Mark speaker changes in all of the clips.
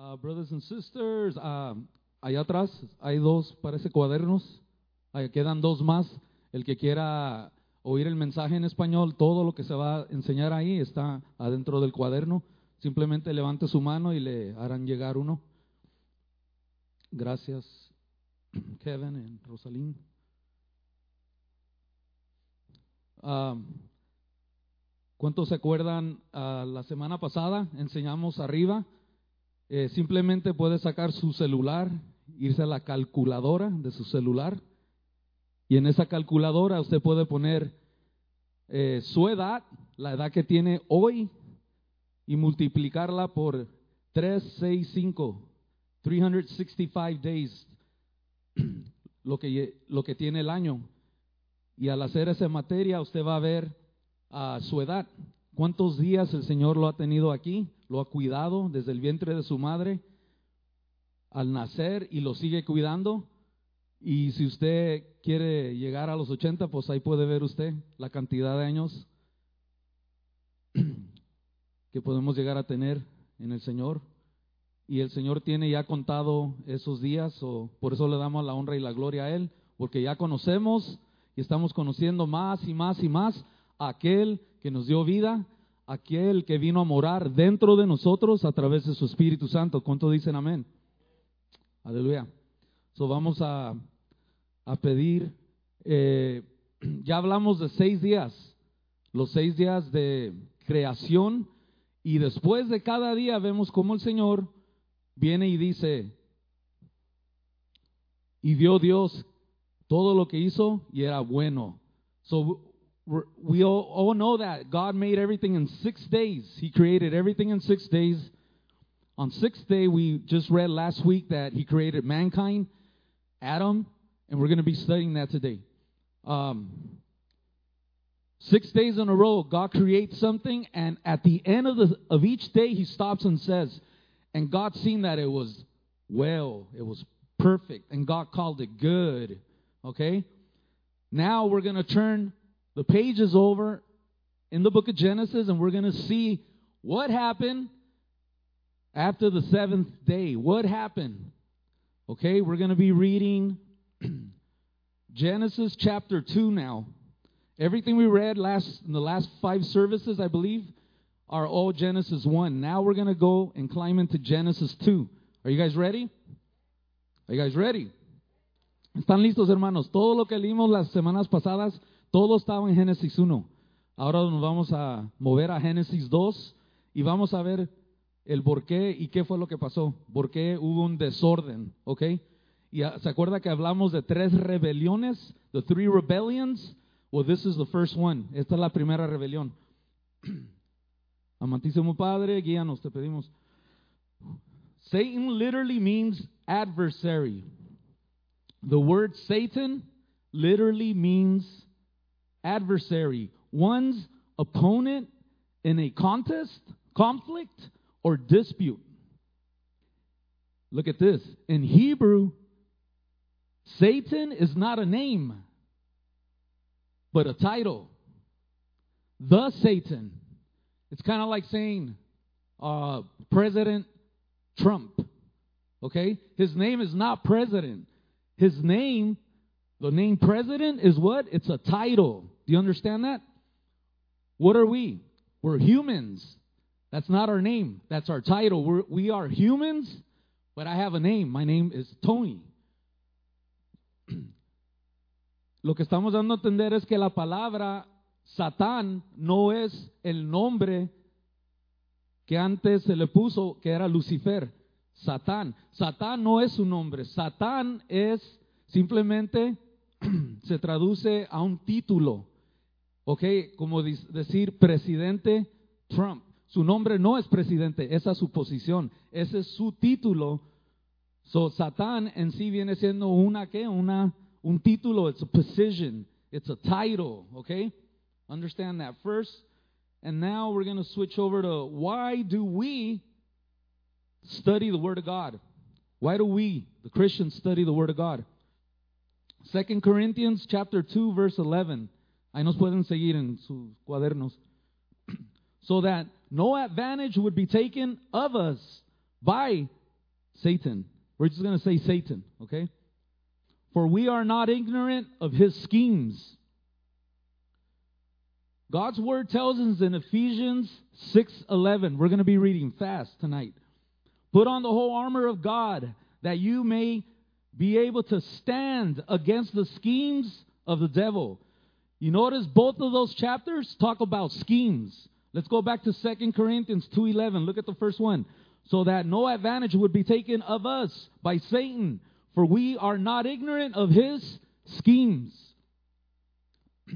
Speaker 1: Uh, brothers and sisters, uh, allá atrás hay dos, parece cuadernos. Ahí quedan dos más. El que quiera oír el mensaje en español, todo lo que se va a enseñar ahí está adentro del cuaderno. Simplemente levante su mano y le harán llegar uno. Gracias, Kevin y Rosalín. Ah, ¿Cuántos se acuerdan? ah, la semana pasada enseñamos arriba. Eh, simplemente puede sacar su celular, irse a la calculadora de su celular. Y en esa calculadora usted puede poner eh, su edad, la edad que tiene hoy, y multiplicarla por 365, 365 days, lo que, lo que tiene el año. Y al hacer esa materia, usted va a ver a su edad. ¿Cuántos días el Señor lo ha tenido aquí? Lo ha cuidado desde el vientre de su madre al nacer y lo sigue cuidando. Y si usted quiere llegar a los 80, pues ahí puede ver usted la cantidad de años que podemos llegar a tener en el Señor. Y el Señor tiene ya contado esos días, o por eso le damos la honra y la gloria a Él, porque ya conocemos y estamos conociendo más y más y más a aquel que nos dio vida, aquel que vino a morar dentro de nosotros a través de su Espíritu Santo. ¿Cuánto dicen amén? Aleluya. So vamos a, a pedir, eh, ya hablamos de seis días, los seis días de creación, y después de cada día vemos cómo el Señor viene y dice, y vio Dios todo lo que hizo y era bueno. So we all, all know that God made everything in six days. He created everything in six days. On sixth day, we just read last week that He created mankind, Adam, and we're going to be studying that today. Um, six days in a row, God creates something, and at the end of the of each day, He stops and says, "And God seen that it was well, it was perfect, and God called it good." Okay. Now we're going to turn the page is over in the book of Genesis, and we're going to see what happened after the seventh day. What happened? Okay, we're going to be reading Genesis chapter 2 now. Everything we read last in the last five services, I believe, are all Genesis 1. Now we're going to go and climb into Genesis 2. Are you guys ready? Are you guys ready? ¿Están listos, hermanos? Todo lo que leímos las semanas pasadas, todo estaba en Génesis 1. Ahora nos vamos a mover a Génesis 2 y vamos a ver el por qué y qué fue lo que pasó, por qué hubo un desorden, ¿ok? Y ah, se acuerda que hablamos de tres rebeliones, the three rebellions. Well, this is the first one. Esta es la primera rebelión. Amantísimo Padre, guíanos, te pedimos. Satan literally means adversary. The word Satan literally means adversary, one's opponent in a contest, conflict, or dispute. Look at this. In Hebrew, Satan is not a name, but a title. The Satan. It's kind of like saying uh, President Trump. Okay? His name is not president. His name, the name president, is what? It's a title. Do you understand that? What are we? We're humans. That's not our name. That's our title. We're, we are humans, but I have a name. My name is Tony. Lo que estamos dando a entender es que la palabra Satán no es el nombre que antes se le puso, que era Lucifer. Satán. Satán no es su nombre. Satán es simplemente, se traduce a un título. ¿Ok? Como decir presidente Trump. Su nombre no es presidente, esa es su posición. Ese es su título. So, Satán en sí viene siendo una, ¿qué? Una, un título. It's a position. It's a title. ¿Ok? Understand that first. And now we're going to switch over to why do we study the Word of God? Why do we, the Christians, study the Word of God? Second Corinthians chapter 2 verse 11. Ahí nos pueden seguir en sus cuadernos. so that no advantage would be taken of us by Satan. We're just going to say Satan, okay? For we are not ignorant of his schemes. God's word tells us in Ephesians 6:11. We're going to be reading fast tonight. Put on the whole armor of God that you may be able to stand against the schemes of the devil. You notice both of those chapters talk about schemes. Let's go back to 2 Corinthians 2:11. Look at the first one. So that no advantage would be taken of us by Satan, for we are not ignorant of his schemes.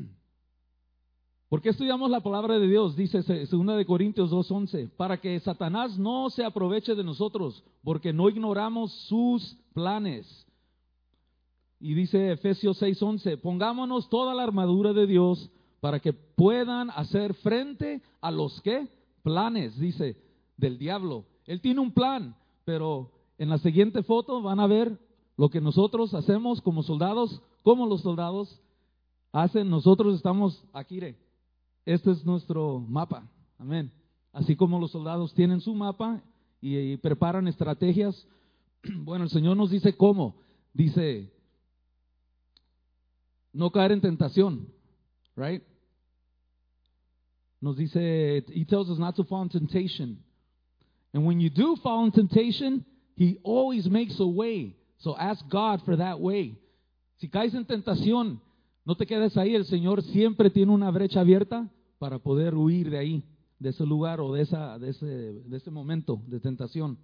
Speaker 1: ¿Por qué estudiamos la palabra de Dios? Dice 2 de Corintios 2:11, para que Satanás no se aproveche de nosotros, porque no ignoramos sus planes. Y dice Efesios 6:11, pongámonos toda la armadura de Dios para que puedan hacer frente a los que planes, dice, del diablo. Él tiene un plan, pero en la siguiente foto van a ver lo que nosotros hacemos como soldados, como los soldados hacen. Nosotros estamos aquí, este es nuestro mapa. Amén. Así como los soldados tienen su mapa y, preparan estrategias. Bueno, el Señor nos dice cómo. Dice, no caer en tentación, right? Nos dice, he tells us not to fall in temptation. And when you do fall in temptation, he always makes a way. So ask God for that way. Si caes en tentación, no te quedes ahí. El Señor siempre tiene una brecha abierta para poder huir de ahí, de ese lugar o de, esa, de, ese, de ese momento de tentación.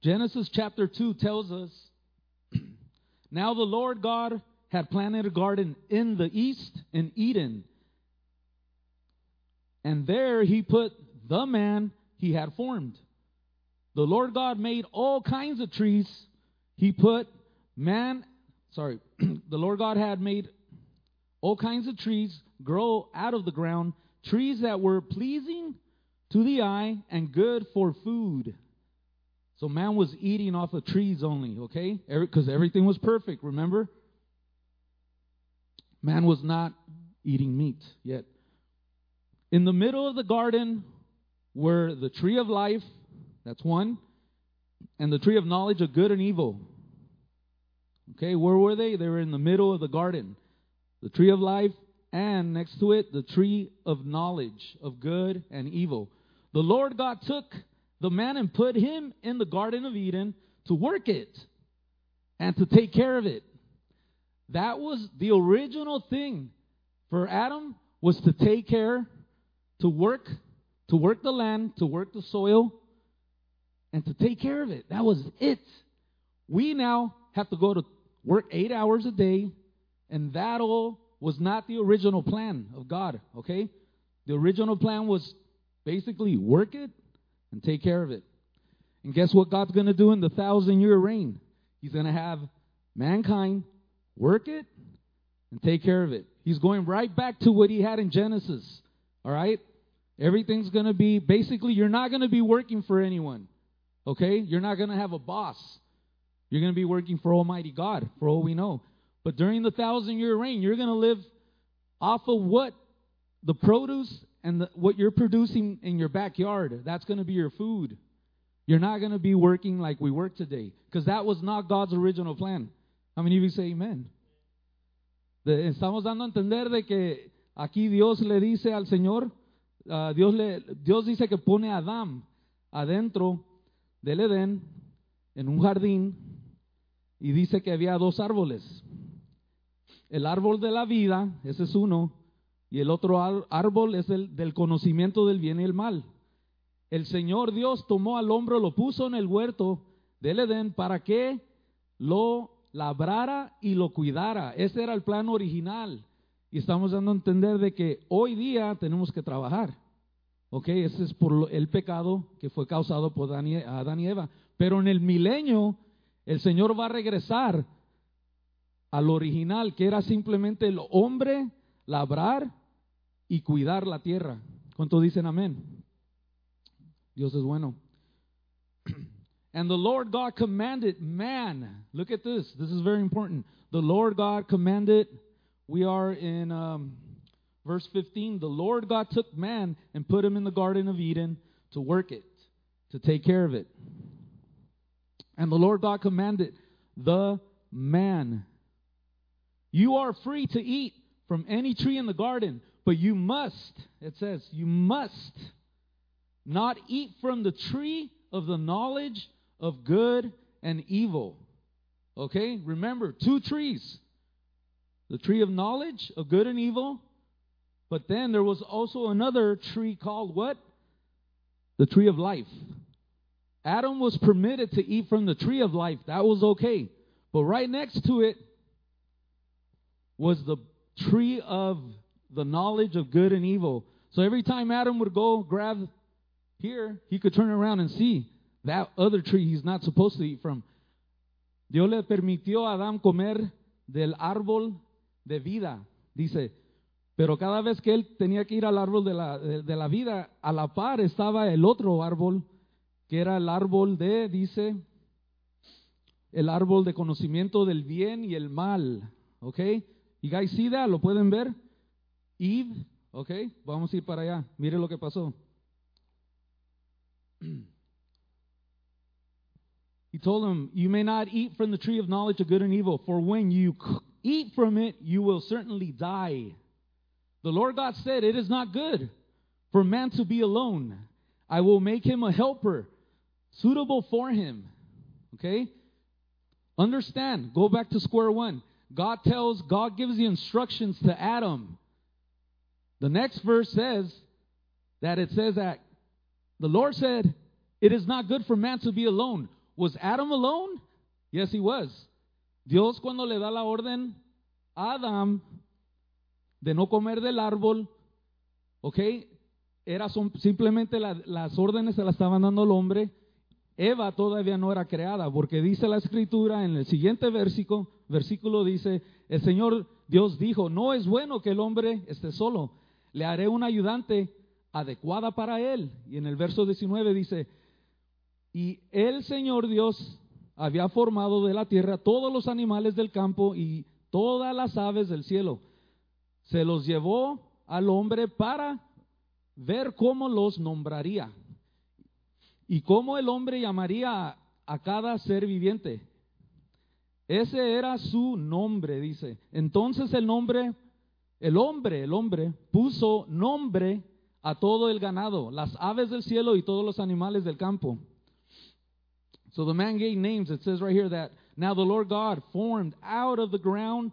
Speaker 1: Genesis chapter 2 tells us Now the Lord God had planted a garden in the east in Eden. And there he put the man he had formed. The Lord God made all kinds of trees. He put man, sorry, the Lord God had made all kinds of trees grow out of the ground, trees that were pleasing to the eye and good for food. So man was eating off of trees only, okay? Because everything was perfect, remember? Man was not eating meat yet. In the middle of the garden were the tree of life, that's one, and the tree of knowledge of good and evil. Okay, where were they? They were in the middle of the garden the tree of life, and next to it, the tree of knowledge of good and evil. The Lord God took the man and put him in the Garden of Eden to work it and to take care of it. That was the original thing for Adam was to take care, to work, to work the land, to work the soil, and to take care of it. That was it. We now have to go to work eight hours a day and that all was not the original plan of God, okay? The original plan was basically work it and take care of it. And guess what God's going to do in the thousand year reign? He's going to have mankind work it and take care of it. He's going right back to what he had in Genesis, all right? Everything's going to be basically, you're not going to be working for anyone, okay? You're not going to have a boss. You're going to be working for Almighty God, for all we know. But during the thousand year reign, you're going to live off of what the produce and the, what you're producing in your backyard. That's going to be your food. You're not going to be working like we work today because that was not God's original plan. How many of you say amen? De, estamos dando a entender de que aquí Dios le dice al Señor, uh, Dios, le, Dios dice que pone a Adán adentro del Edén en un jardín y dice que había dos árboles. El árbol de la vida, ese es uno, y el otro árbol es el del conocimiento del bien y el mal. El Señor Dios tomó al hombro, lo puso en el huerto del Edén para que lo labrara y lo cuidara. Ese era el plan original. Y estamos dando a entender de que hoy día tenemos que trabajar. Ok, ese es por el pecado que fue causado por Adán y Eva. Pero en el milenio, el Señor va a regresar al original, que era simplemente el hombre labrar y cuidar la tierra. ¿Cuántos dicen amén? Dios es bueno. And the Lord God commanded man. Look at this. This is very important. The Lord God commanded. We are in um, verse 15. The Lord God took man and put him in the Garden of Eden to work it. to take care of it. And the Lord God commanded the man, You are free to eat from any tree in the garden, but you must, it says, you must not eat from the tree of the knowledge of good and evil. Okay? Remember, two trees the tree of knowledge of good and evil, but then there was also another tree called what? The tree of life. Adam was permitted to eat from the tree of life. That was okay. But right next to it was the tree of the knowledge of good and evil. So every time Adam would go grab here, he could turn around and see that other tree he's not supposed to eat from. Dios le permitió a Adán comer del árbol de vida, dice. Pero cada vez que él tenía que ir al árbol de la, de, la vida, a la par estaba el otro árbol, que era el árbol de, dice, el árbol de conocimiento del bien y el mal. ¿Ok? You guys see that? ¿Lo pueden ver? Eve, ¿ok? Vamos a ir para allá. Mire lo que pasó. He told him, You may not eat from the tree of knowledge of good and evil, for when you eat from it, you will certainly die. The Lord God said, It is not good for man to be alone. I will make him a helper suitable for him. Okay? Understand, go back to square one. God tells, God gives the instructions to Adam. The next verse says that it says that the Lord said, It is not good for man to be alone. Was Adam alone? Yes, he was. Dios cuando le da la orden a Adam de no comer del árbol, ¿ok? Era simplemente la- las órdenes se las estaban dando al hombre. Eva todavía no era creada, porque dice la escritura en el siguiente versículo, versículo dice, el Señor Dios dijo, no es bueno que el hombre esté solo, le haré una ayudante adecuada para él. Y en el verso 19 dice, y el Señor Dios había formado de la tierra todos los animales del campo y todas las aves del cielo. Se los llevó al hombre para ver cómo los nombraría y cómo el hombre llamaría a cada ser viviente. Ese era su nombre, dice. Entonces el nombre, el hombre, el hombre puso nombre a todo el ganado, las aves del cielo y todos los animales del campo. So the man gave names. It says right here that now the Lord God formed out of the ground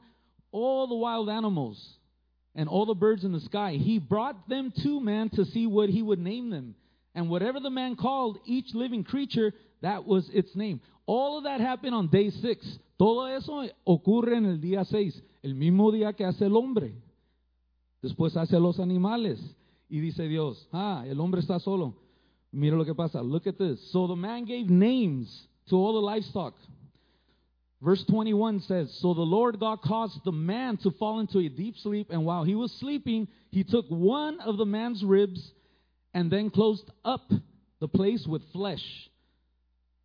Speaker 1: all the wild animals and all the birds in the sky. He brought them to man to see what he would name them. And whatever the man called each living creature, that was its name. All of that happened on day six. Todo eso ocurre en el día seis, el mismo día que hace el hombre. Después hace a los animales. Y dice Dios, ah, el hombre está solo. Mira lo que pasa. Look at this. So the man gave names to all the livestock. Verse 21 says, So the Lord God caused the man to fall into a deep sleep, and while he was sleeping, he took one of the man's ribs and then closed up the place with flesh.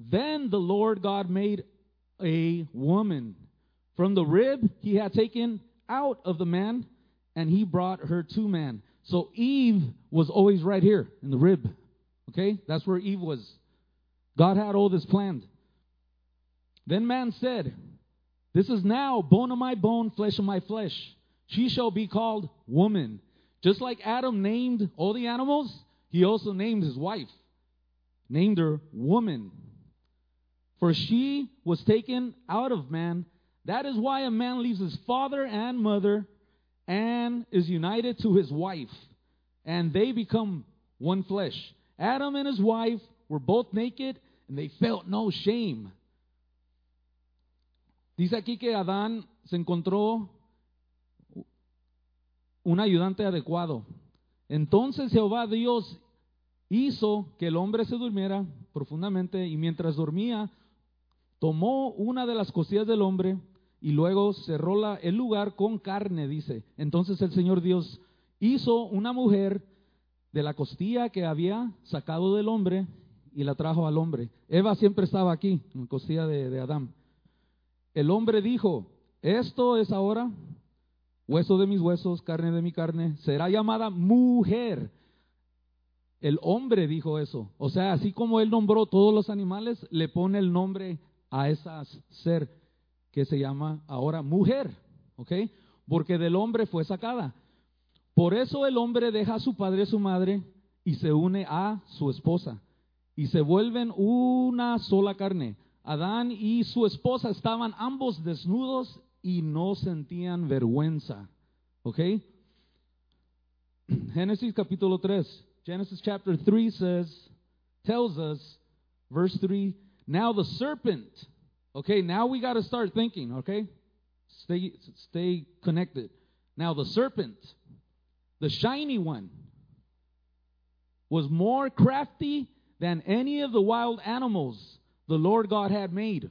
Speaker 1: Then the Lord God made a woman. From the rib he had taken out of the man, and he brought her to man. So Eve was always right here in the rib. Okay? That's where Eve was. God had all this planned. Then man said, This is now bone of my bone, flesh of my flesh. She shall be called woman. Just like Adam named all the animals, he also named his wife, named her woman. For she was taken out of man. That is why a man leaves his father and mother and is united to his wife, and they become one flesh. Adam and his wife were both naked, and they felt no shame. Dice aquí que Adán se encontró un ayudante adecuado. Entonces Jehová Dios hizo que el hombre se durmiera profundamente y mientras dormía tomó una de las costillas del hombre y luego cerró la- el lugar con carne, dice. Entonces el Señor Dios hizo una mujer de la costilla que había sacado del hombre y la trajo al hombre. Eva siempre estaba aquí, en la costilla de, de Adán. El hombre dijo, esto es ahora hueso de mis huesos, carne de mi carne, será llamada mujer. El hombre dijo eso. O sea, así como él nombró todos los animales, le pone el nombre a esa ser que se llama ahora mujer. ¿Ok? Porque del hombre fue sacada. Por eso el hombre deja a su padre y su madre y se une a su esposa. Y se vuelven una sola carne. Adán y su esposa estaban ambos desnudos y no sentían vergüenza. ¿Ok? Génesis capítulo 3. Genesis chapter 3 says, tells us, verse 3, now the serpent. Okay, now we got to start thinking, okay? Stay, stay connected. Now the serpent, the shiny one, was more crafty than any of the wild animals the Lord God had made.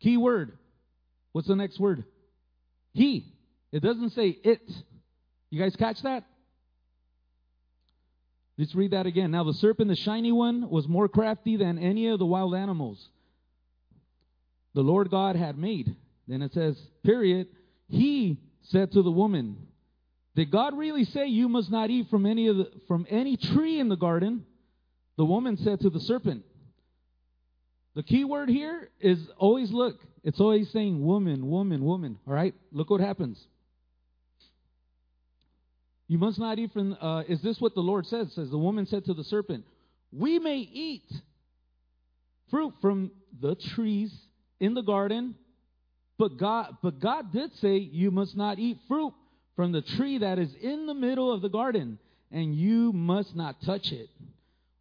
Speaker 1: Key word. What's the next word? He. It doesn't say it. You guys catch that? Let's read that again. Now the serpent, the shiny one, was more crafty than any of the wild animals the Lord God had made. Then it says, period. He said to the woman, Did God really say you must not eat from any of the, from any tree in the garden? The woman said to the serpent. The key word here is always look. It's always saying woman, woman, woman. All right? Look what happens. You must not eat from, uh, is this what the Lord says? Says the woman said to the serpent, We may eat fruit from the trees in the garden, but God, but God did say you must not eat fruit from the tree that is in the middle of the garden, and you must not touch it,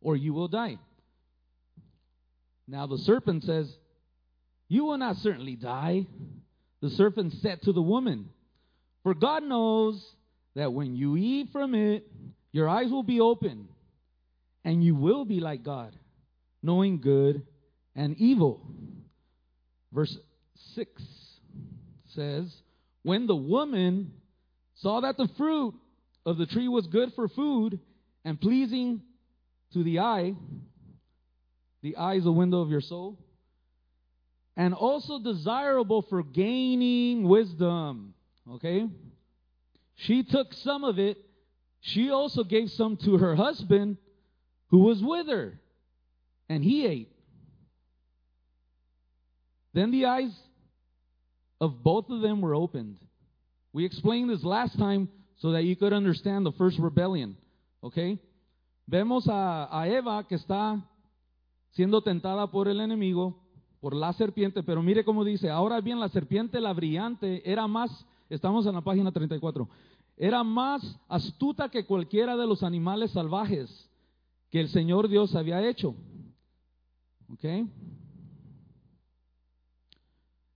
Speaker 1: or you will die. Now the serpent says, You will not certainly die. The serpent said to the woman, For God knows that when you eat from it, your eyes will be open, and you will be like God, knowing good and evil. Verse 6 says, When the woman saw that the fruit of the tree was good for food and pleasing to the eye, the eye is a window of your soul, and also desirable for gaining wisdom. Okay? She took some of it. She also gave some to her husband who was with her, and he ate. Then the eyes of both of them were opened. We explained this last time so that you could understand the first rebellion. Okay? Vemos a, a Eva que está siendo tentada por el enemigo, por la serpiente, pero mire cómo dice, ahora bien la serpiente, la brillante, era más Estamos en la página 34. Era más astuta que cualquiera de los animales salvajes que el Señor Dios había hecho. ¿Ok?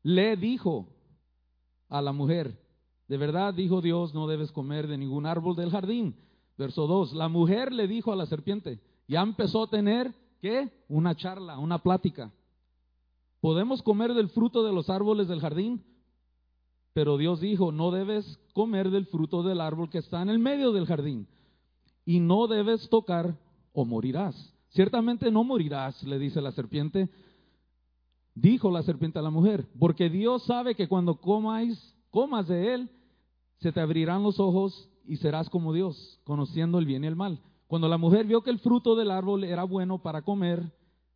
Speaker 1: Le dijo a la mujer, de verdad dijo Dios, no debes comer de ningún árbol del jardín. Verso 2, la mujer le dijo a la serpiente, ya empezó a tener, ¿qué? Una charla, una plática. ¿Podemos comer del fruto de los árboles del jardín? Pero Dios dijo, no debes comer del fruto del árbol que está en el medio del jardín. Y no debes tocar o morirás. Ciertamente no morirás, le dice la serpiente. Dijo la serpiente a la mujer, porque Dios sabe que cuando comáis, comas de él, se te abrirán los ojos y serás como Dios, conociendo el bien y el mal. Cuando la mujer vio que el fruto del árbol era bueno para comer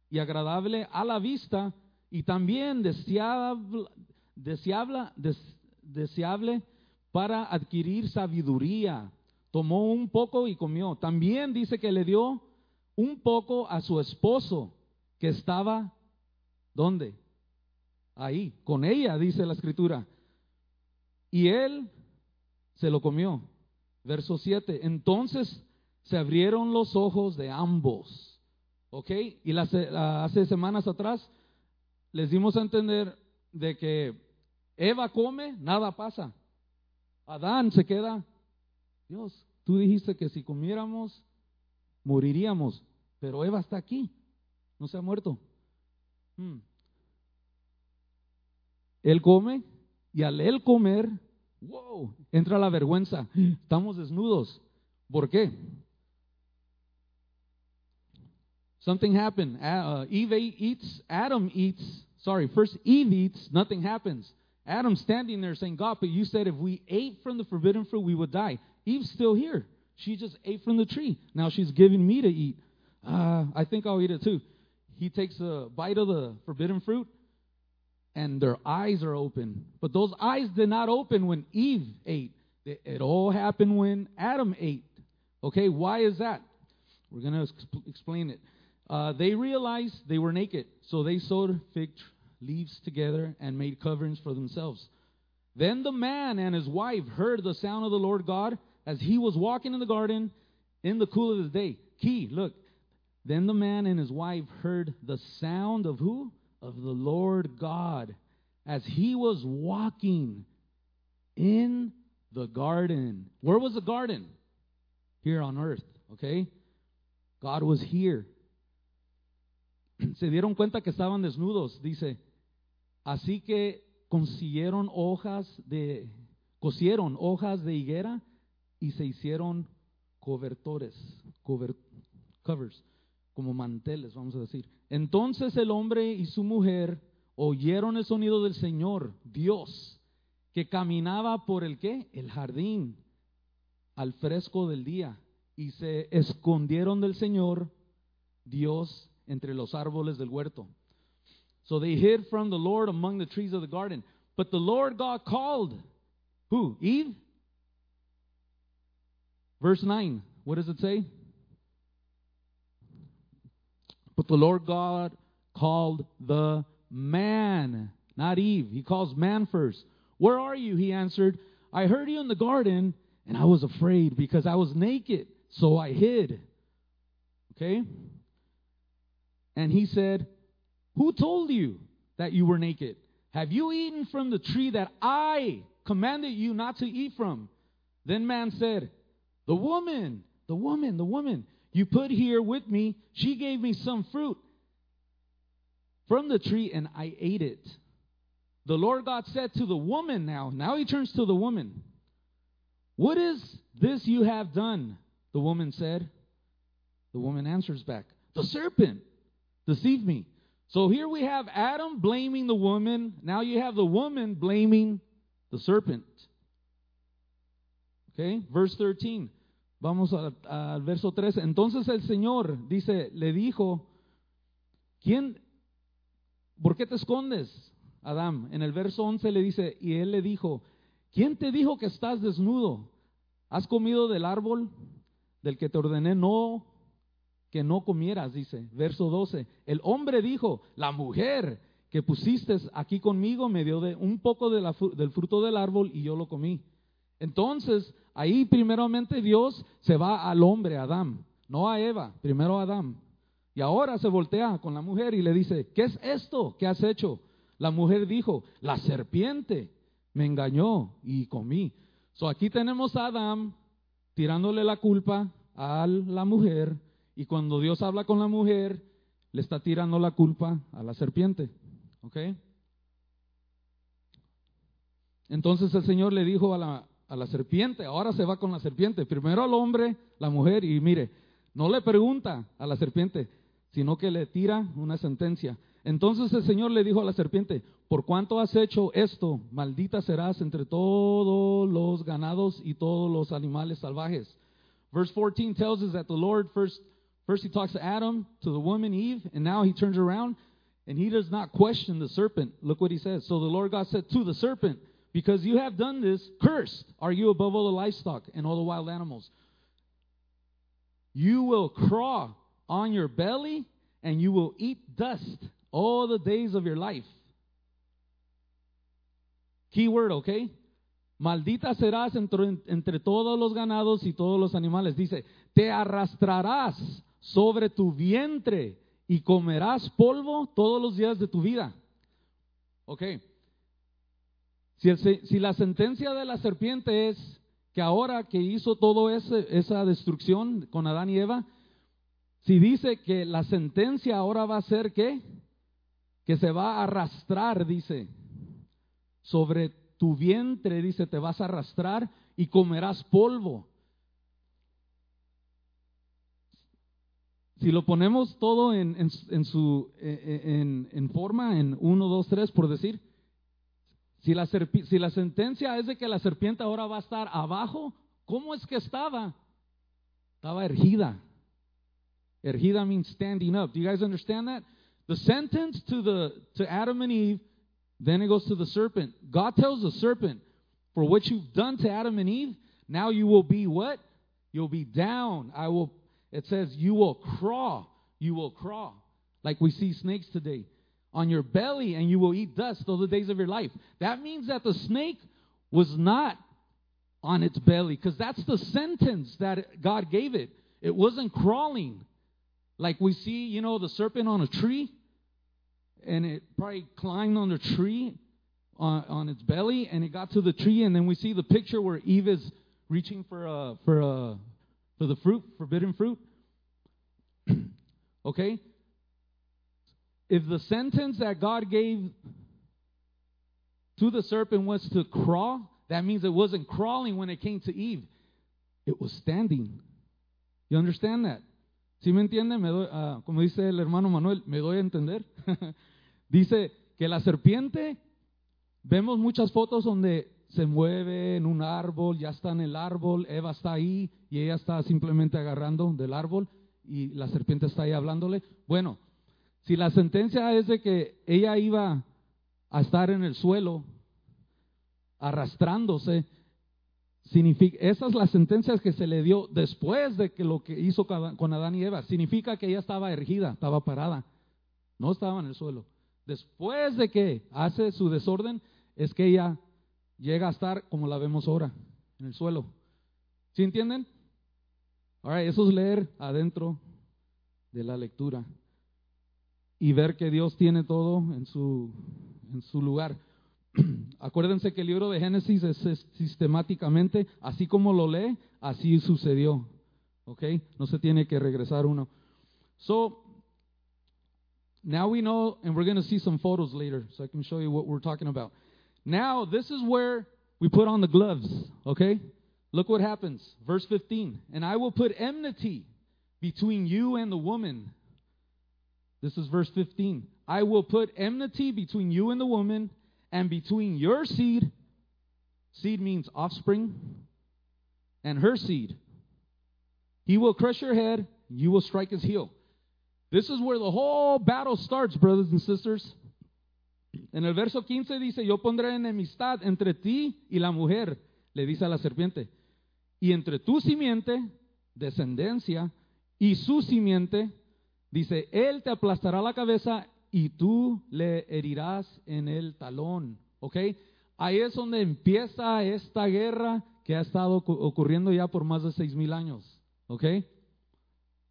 Speaker 1: y agradable a la vista y también deseable, deseable, deseable para adquirir sabiduría. Tomó un poco y comió. También dice que le dio un poco a su esposo que estaba, ¿dónde? Ahí, con ella, dice la escritura. Y él se lo comió. Verso 7. Entonces se abrieron los ojos de ambos. ¿Ok? Y hace semanas atrás les dimos a entender de que Eva come, nada pasa. Adán se queda. Dios, tú dijiste que si comiéramos, moriríamos. Pero Eva está aquí. No se ha muerto. Hmm. Él come y al él comer, wow, entra la vergüenza. Estamos desnudos. ¿Por qué? Something happened. Uh, Eve eats, Adam eats, sorry, first Eve eats, nothing happens. Adam standing there saying, God, but you said if we ate from the forbidden fruit, we would die. Eve's still here. She just ate from the tree. Now she's giving me to eat. Uh, I think I'll eat it too. He takes a bite of the forbidden fruit, and their eyes are open. But those eyes did not open when Eve ate. It all happened when Adam ate. Okay, why is that? We're going to explain it. Uh, they realized they were naked, so they sewed fig leaves together and made coverings for themselves. Then the man and his wife heard the sound of the Lord God as he was walking in the garden in the cool of the day. Key, look. Then the man and his wife heard the sound of who? Of the Lord God as he was walking in the garden. Where was the garden? Here on earth, okay? God was here. Se dieron cuenta que estaban desnudos, dice. Así que consiguieron hojas de, cosieron hojas de higuera y se hicieron cobertores, covers, como manteles, vamos a decir. Entonces el hombre y su mujer oyeron el sonido del Señor, Dios, que caminaba por el qué? El jardín, al fresco del día, y se escondieron del Señor, Dios, entre los árboles del huerto. So they hid from the Lord among the trees of the garden. But the Lord God called who? Eve? Verse 9. What does it say? The Lord God called the man, not Eve. He calls man first. Where are you? He answered, I heard you in the garden, and I was afraid because I was naked, so I hid. Okay? And he said, who told you that you were naked? Have you eaten from the tree that I commanded you not to eat from? Then man said, The woman, the woman, the woman you put here with me, she gave me some fruit from the tree and I ate it. The Lord God said to the woman now, now he turns to the woman, What is this you have done? The woman said. The woman answers back, The serpent deceived me so here we have Adam blaming the woman. Now you have the woman blaming the serpent. Okay, verse 13. Vamos al verso 13. Entonces el Señor dice, le dijo, ¿quién, por qué te escondes, Adam? En el verso 11 le dice, y él le dijo, ¿quién te dijo que estás desnudo? ¿Has comido del árbol del que te ordené no que no comieras, dice, verso 12. El hombre dijo, la mujer que pusiste aquí conmigo me dio de un poco de la, del fruto del árbol y yo lo comí. Entonces, ahí primeramente Dios se va al hombre, Adán, no a Eva, primero a Adán. Y ahora se voltea con la mujer y le dice, ¿qué es esto que has hecho? La mujer dijo, la serpiente me engañó y comí. So aquí tenemos a Adán tirándole la culpa a la mujer y cuando Dios habla con la mujer, le está tirando la culpa a la serpiente. ¿Ok? Entonces el Señor le dijo a la, a la serpiente, ahora se va con la serpiente, primero al hombre, la mujer, y mire, no le pregunta a la serpiente, sino que le tira una sentencia. Entonces el Señor le dijo a la serpiente, por cuanto has hecho esto, maldita serás entre todos los ganados y todos los animales salvajes. Verse 14 tells us that the Lord first First, he talks to Adam, to the woman Eve, and now he turns around and he does not question the serpent. Look what he says. So the Lord God said to the serpent, Because you have done this, cursed are you above all the livestock and all the wild animals. You will crawl on your belly and you will eat dust all the days of your life. Key word, okay? Maldita serás entre, entre todos los ganados y todos los animales. Dice, te arrastrarás sobre tu vientre y comerás polvo todos los días de tu vida. Ok. Si, la sentencia de la serpiente es que ahora que hizo toda esa destrucción con Adán y Eva, si dice que la sentencia ahora va a ser que, que se va a arrastrar, dice, sobre tu vientre, dice, te vas a arrastrar y comerás polvo. Si lo ponemos todo en, en, su, e, e, en, en, forma, en 1, 2, 3, por decir, si la, si la sentencia es de que la serpiente ahora va a estar abajo, ¿cómo es que estaba Estaba ergida. Ergida means standing up. Do you guys understand that? The sentence to the to Adam and Eve, then it goes to the serpent. God tells the serpent, for what you've done to Adam and Eve, now you will be what? You'll be down. I will it says you will crawl. You will crawl. Like we see snakes today. On your belly and you will eat dust all the days of your life. That means that the snake was not on its belly because that's the sentence that God gave it. It wasn't crawling. Like we see, you know, the serpent on a tree, and it probably climbed on the tree on, on its belly, and it got to the tree, and then we see the picture where Eve is reaching for a, for a, for the fruit, forbidden fruit. okay? If the sentence that God gave to the serpent was to crawl, that means it wasn't crawling when it came to Eve. It was standing. You understand that? ¿Sí me entienden? Me doy, uh, como dice el hermano Manuel, me doy a entender. dice que la serpiente, vemos muchas fotos donde se mueve en un árbol, ya está en el árbol, Eva está ahí y ella está simplemente agarrando del árbol y la serpiente está ahí hablándole. Bueno, si la sentencia es de que ella iba a estar en el suelo arrastrándose, Significa, esa es sentencia que se le dio después de que lo que hizo con Adán y Eva. Significa que ella estaba ergida, estaba parada, no estaba en el suelo. Después de que hace su desorden, es que ella llega a estar como la vemos ahora, en el suelo. ¿Sí entienden? Ahora, eso es leer adentro de la lectura y ver que Dios tiene todo en su, en su lugar. Acuérdense que el libro de Génesis es, sistemáticamente, así como lo lee, así sucedió. ¿Ok? No se tiene que regresar uno. So, now we know, and we're going to see some photos later, so I can show you what we're talking about. Now, this is where we put on the gloves. Okay? Look what happens. Verse 15. And I will put enmity between you and the woman. This is verse 15. I will put enmity between you and the woman and between your seed, seed means offspring, and her seed. He will crush your head, you will strike his heel. This is where the whole battle starts, brothers and sisters. En el verso 15 dice, yo pondré enemistad entre ti y la mujer, le dice a la serpiente, y entre tu simiente, descendencia, y su simiente, dice, él te aplastará la cabeza y tú le herirás en el talón. ¿Ok? Ahí es donde empieza esta guerra que ha estado ocurriendo ya por más de seis mil años. ¿Ok?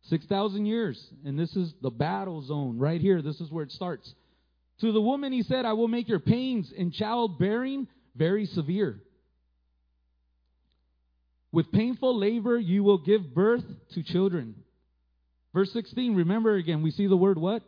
Speaker 1: 6,000 years. And this is the battle zone right here. This is where it starts. To the woman, he said, I will make your pains in childbearing very severe. With painful labor, you will give birth to children. Verse 16, remember again, we see the word what?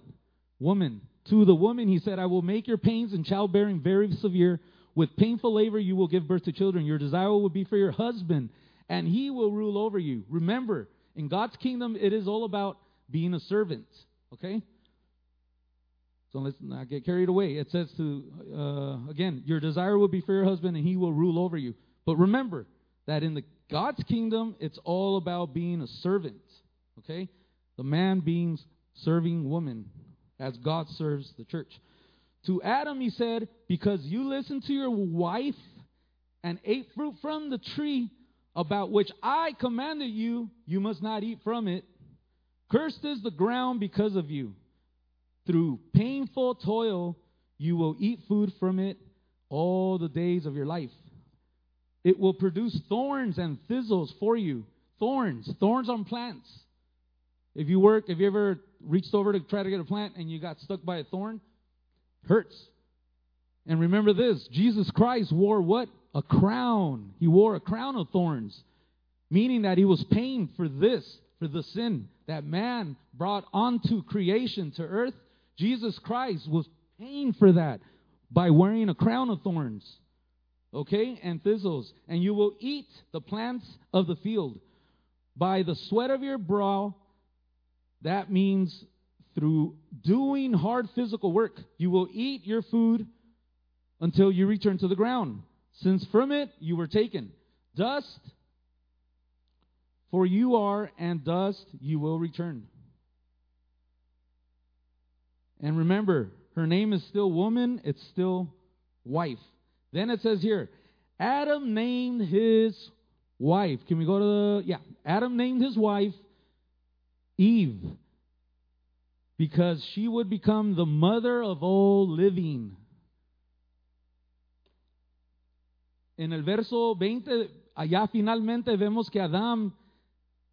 Speaker 1: woman. To the woman, he said, I will make your pains in childbearing very severe. With painful labor, you will give birth to children. Your desire will be for your husband, and he will rule over you. Remember, in God's kingdom, it is all about being a servant. Okay? So let's not get carried away. It says to, uh, again, your desire will be for your husband, and he will rule over you. But remember that in the God's kingdom, it's all about being a servant. Okay? The man being serving woman as God serves the church. To Adam, he said, Because you listened to your wife and ate fruit from the tree about which I commanded you, you must not eat from it. Cursed is the ground because of you. Through painful toil, you will eat food from it all the days of your life. It will produce thorns and thistles for you. Thorns, thorns on plants. If you work, if you ever reached over to try to get a plant and you got stuck by a thorn, hurts. And remember this Jesus Christ wore what? A crown. He wore a crown of thorns, meaning that he was paying for this, for the sin that man brought onto creation to earth. Jesus Christ was paying for that by wearing a crown of thorns, okay, and thistles. And you will eat the plants of the field. By the sweat of your brow that means through doing hard physical work, you will eat your food until you return to the ground, since from it you were taken. Dust, For you are, and dust you will return. And remember, her name is still woman, it's still wife. Then it says here, Adam named his wife. Can we go to the, yeah, Adam named his wife Eve because she would become the mother of all living. En el verso 20, allá finalmente vemos que Adán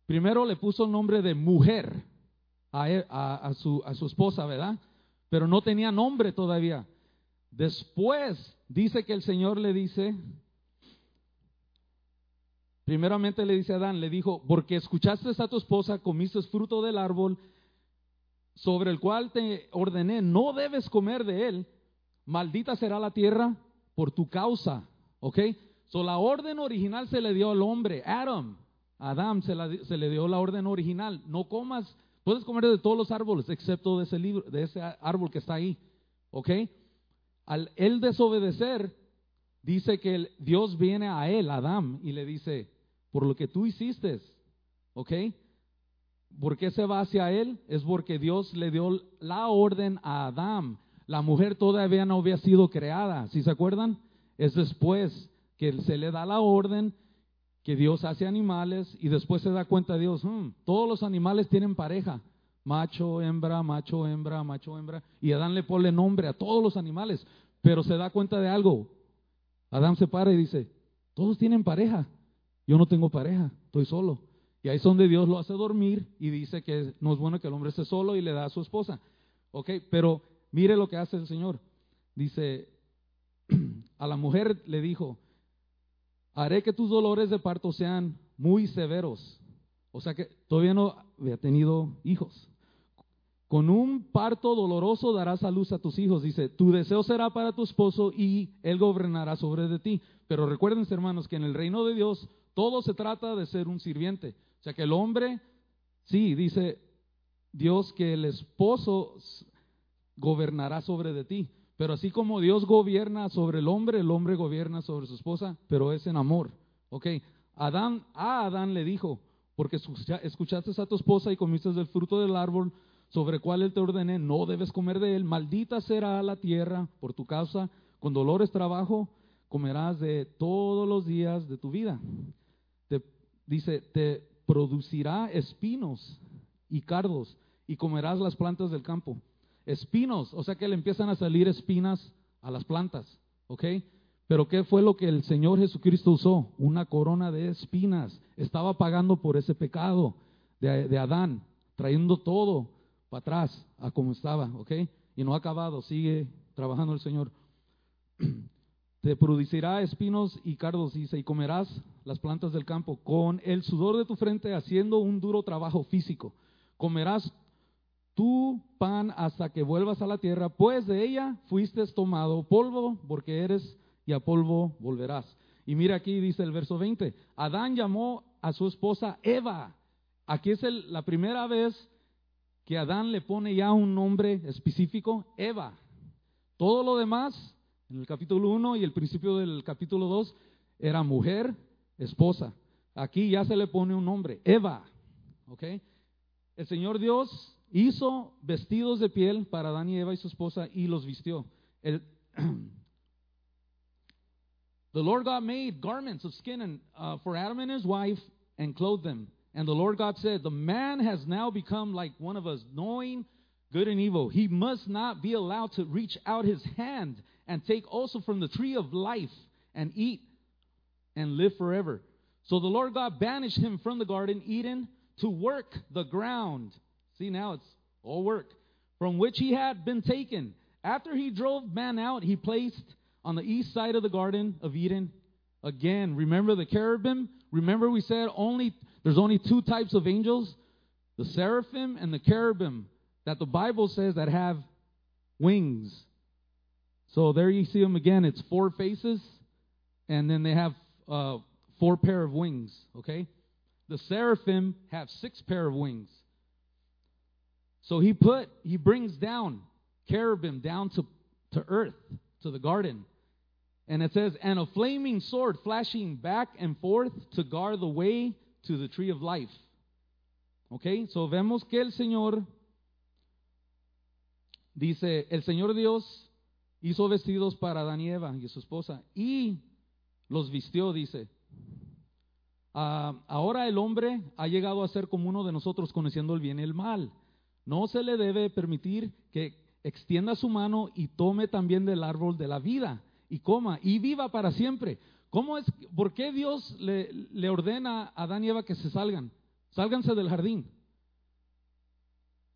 Speaker 1: primero le puso el nombre de mujer a, a, a, su, a su esposa, ¿verdad? Pero no tenía nombre todavía. Después dice que el Señor le dice, primeramente le dice a Adán, le dijo, porque escuchaste a tu esposa, comiste fruto del árbol sobre el cual te ordené, no debes comer de él, maldita será la tierra por tu causa. ¿Ok? So la orden original se le dio al hombre, Adam. Adam se, le dio la orden original. No comas, puedes comer de todos los árboles, excepto de ese, libro, de ese árbol que está ahí. ¿Ok? Al él desobedecer, dice que Dios viene a él, Adam, y le dice, por lo que tú hiciste, ¿ok? ¿Por qué se va hacia él? Es porque Dios le dio la orden a Adán. La mujer todavía no había sido creada, ¿sí se acuerdan? Es después que se le da la orden que Dios hace animales y después se da cuenta Dios, hmm, todos los animales tienen pareja, macho, hembra, macho, hembra, macho, hembra, y Adán le pone nombre a todos los animales, pero se da cuenta de algo. Adán se para y dice, todos tienen pareja, yo no tengo pareja, estoy solo. Y ahí es donde Dios lo hace dormir y dice que no es bueno que el hombre esté solo y le da a su esposa. Ok, pero mire lo que hace el Señor. Dice, a la mujer le dijo, haré que tus dolores de parto sean muy severos. O sea que todavía no había tenido hijos. Con un parto doloroso darás a luz a tus hijos. Dice, tu deseo será para tu esposo y él gobernará sobre de ti. Pero recuerden, hermanos, que en el reino de Dios todo se trata de ser un sirviente. O sea que el hombre, sí, dice Dios que el esposo gobernará sobre de ti. Pero así como Dios gobierna sobre el hombre, el hombre gobierna sobre su esposa, pero es en amor. Ok, Adán, a Adán le dijo, porque escuchaste a tu esposa y comiste del fruto del árbol sobre el cual él te ordené, no debes comer de él, maldita será la tierra por tu causa, con dolores trabajo comerás de todos los días de tu vida. Dice, te producirá espinos y cardos y comerás las plantas del campo. Espinos, o sea que le empiezan a salir espinas a las plantas, ¿ok? Pero ¿qué fue lo que el Señor Jesucristo usó? Una corona de espinas. Estaba pagando por ese pecado de, de Adán, trayendo todo para atrás a como estaba, ¿ok? Y no ha acabado, sigue trabajando el Señor. Te producirá espinos y cardos, dice, y comerás las plantas del campo con el sudor de tu frente haciendo un duro trabajo físico. Comerás tu pan hasta que vuelvas a la tierra, pues de ella fuiste tomado polvo, porque eres y a polvo volverás. Y mira aquí dice el verso 20, Adán llamó a su esposa Eva. Aquí es la primera vez que Adán le pone ya un nombre específico, Eva. Todo lo demás en el capítulo 1 y el principio del capítulo 2 era mujer, esposa. Aquí ya se le pone un nombre, Eva. ¿Ok? El Señor Dios hizo vestidos de piel para Adán y Eva y su esposa y los vistió. El, the Lord God made garments of skin and, uh, for Adam and his wife and clothed them. And the Lord God said, The man has now become like one of us, knowing good and evil. He must not be allowed to reach out his hand and take also from the tree of life and eat and live forever. So the Lord God banished him from the garden, Eden, to work the ground. See, now it's all work. From which he had been taken. After he drove man out, he placed on the east side of the garden of Eden. Again, remember the cherubim? Remember we said only there's only two types of angels, the seraphim and the cherubim that the Bible says that have wings. So there you see them again. It's four faces, and then they have uh, four pair of wings. Okay, the seraphim have six pair of wings. So he put he brings down cherubim down to to earth to the garden, and it says, and a flaming sword flashing back and forth to guard the way to the tree of life. Okay, so vemos que el Señor dice, el Señor Dios hizo vestidos para Adán y Eva y su esposa y los vistió, dice. Ah, ahora el hombre ha llegado a ser como uno de nosotros conociendo el bien y el mal. No se le debe permitir que extienda su mano y tome también del árbol de la vida y coma y viva para siempre. ¿Cómo es, ¿Por qué Dios le, ordena a Adán y Eva que se salgan? Sálganse del jardín.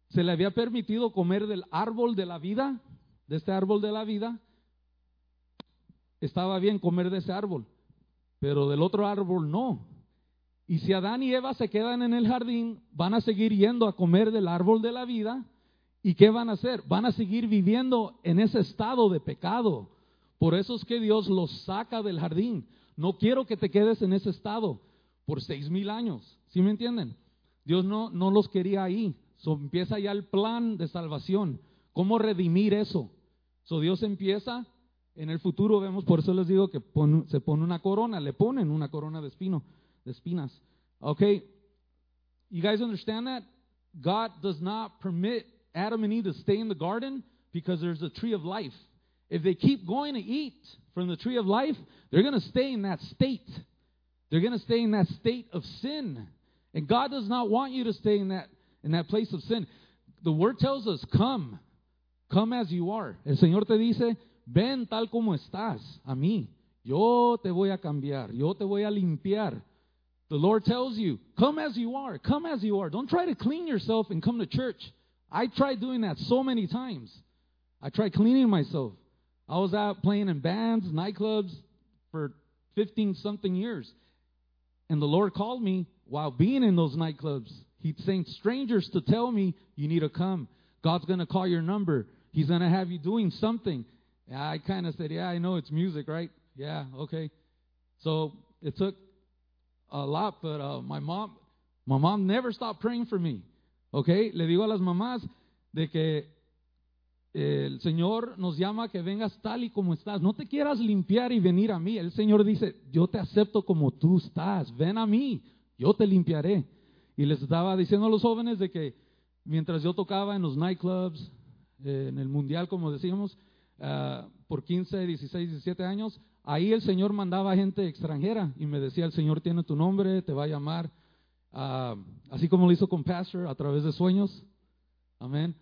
Speaker 1: ¿Se le había permitido comer del árbol de la vida? De este árbol de la vida. Estaba bien comer de ese árbol, pero del otro árbol no. Y si Adán y Eva se quedan en el jardín, van a seguir yendo a comer del árbol de la vida. ¿Y qué van a hacer? Van a seguir viviendo en ese estado de pecado. Por eso es que Dios los saca del jardín. No quiero que te quedes en ese estado por seis mil años. ¿Sí me entienden? Dios no, no los quería ahí. So, empieza ya el plan de salvación. ¿Cómo redimir eso? So, Dios empieza, en el futuro vemos, por eso les digo que se pone una corona, le ponen una corona de espino de espinas. Okay, you guys understand that? God does not permit Adam and Eve to stay in the garden because there's a tree of life. If they keep going to eat from the tree of life, they're going to stay in that state. They're going to stay in that state of sin. And God does not want you to stay in that in that place of sin. The word tells us, "Come. Come as you are." El Señor te dice, "Ven tal como estás a mí. Yo te voy a cambiar. Yo te voy a limpiar." The Lord tells you, come as you are, come as you are. Don't try to clean yourself and come to church. I tried doing that so many times. I tried cleaning myself. I was out playing in bands, nightclubs for 15 something years. And the Lord called me while being in those nightclubs. He sent strangers to tell me, you need to come. God's going to call your number. He's going to have you doing something. I kind of said, yeah, I know it's music, right? Yeah, okay. So it took a lot, but uh, my mom, my mom never stopped praying for me. Okay, le digo a las mamás de que el Señor nos llama que vengas tal y como estás. No te quieras limpiar y venir a mí. El Señor dice, yo te acepto como tú estás. Ven a mí, yo te limpiaré. Y les estaba diciendo a los jóvenes de que mientras yo tocaba en los nightclubs, eh, en el mundial, como decíamos, uh, por 15, 16, 17 años, Ahí el Señor mandaba gente extranjera y me decía, el Señor tiene tu nombre, te va a llamar, uh, así como lo hizo con Pastor a través de sueños. Amén.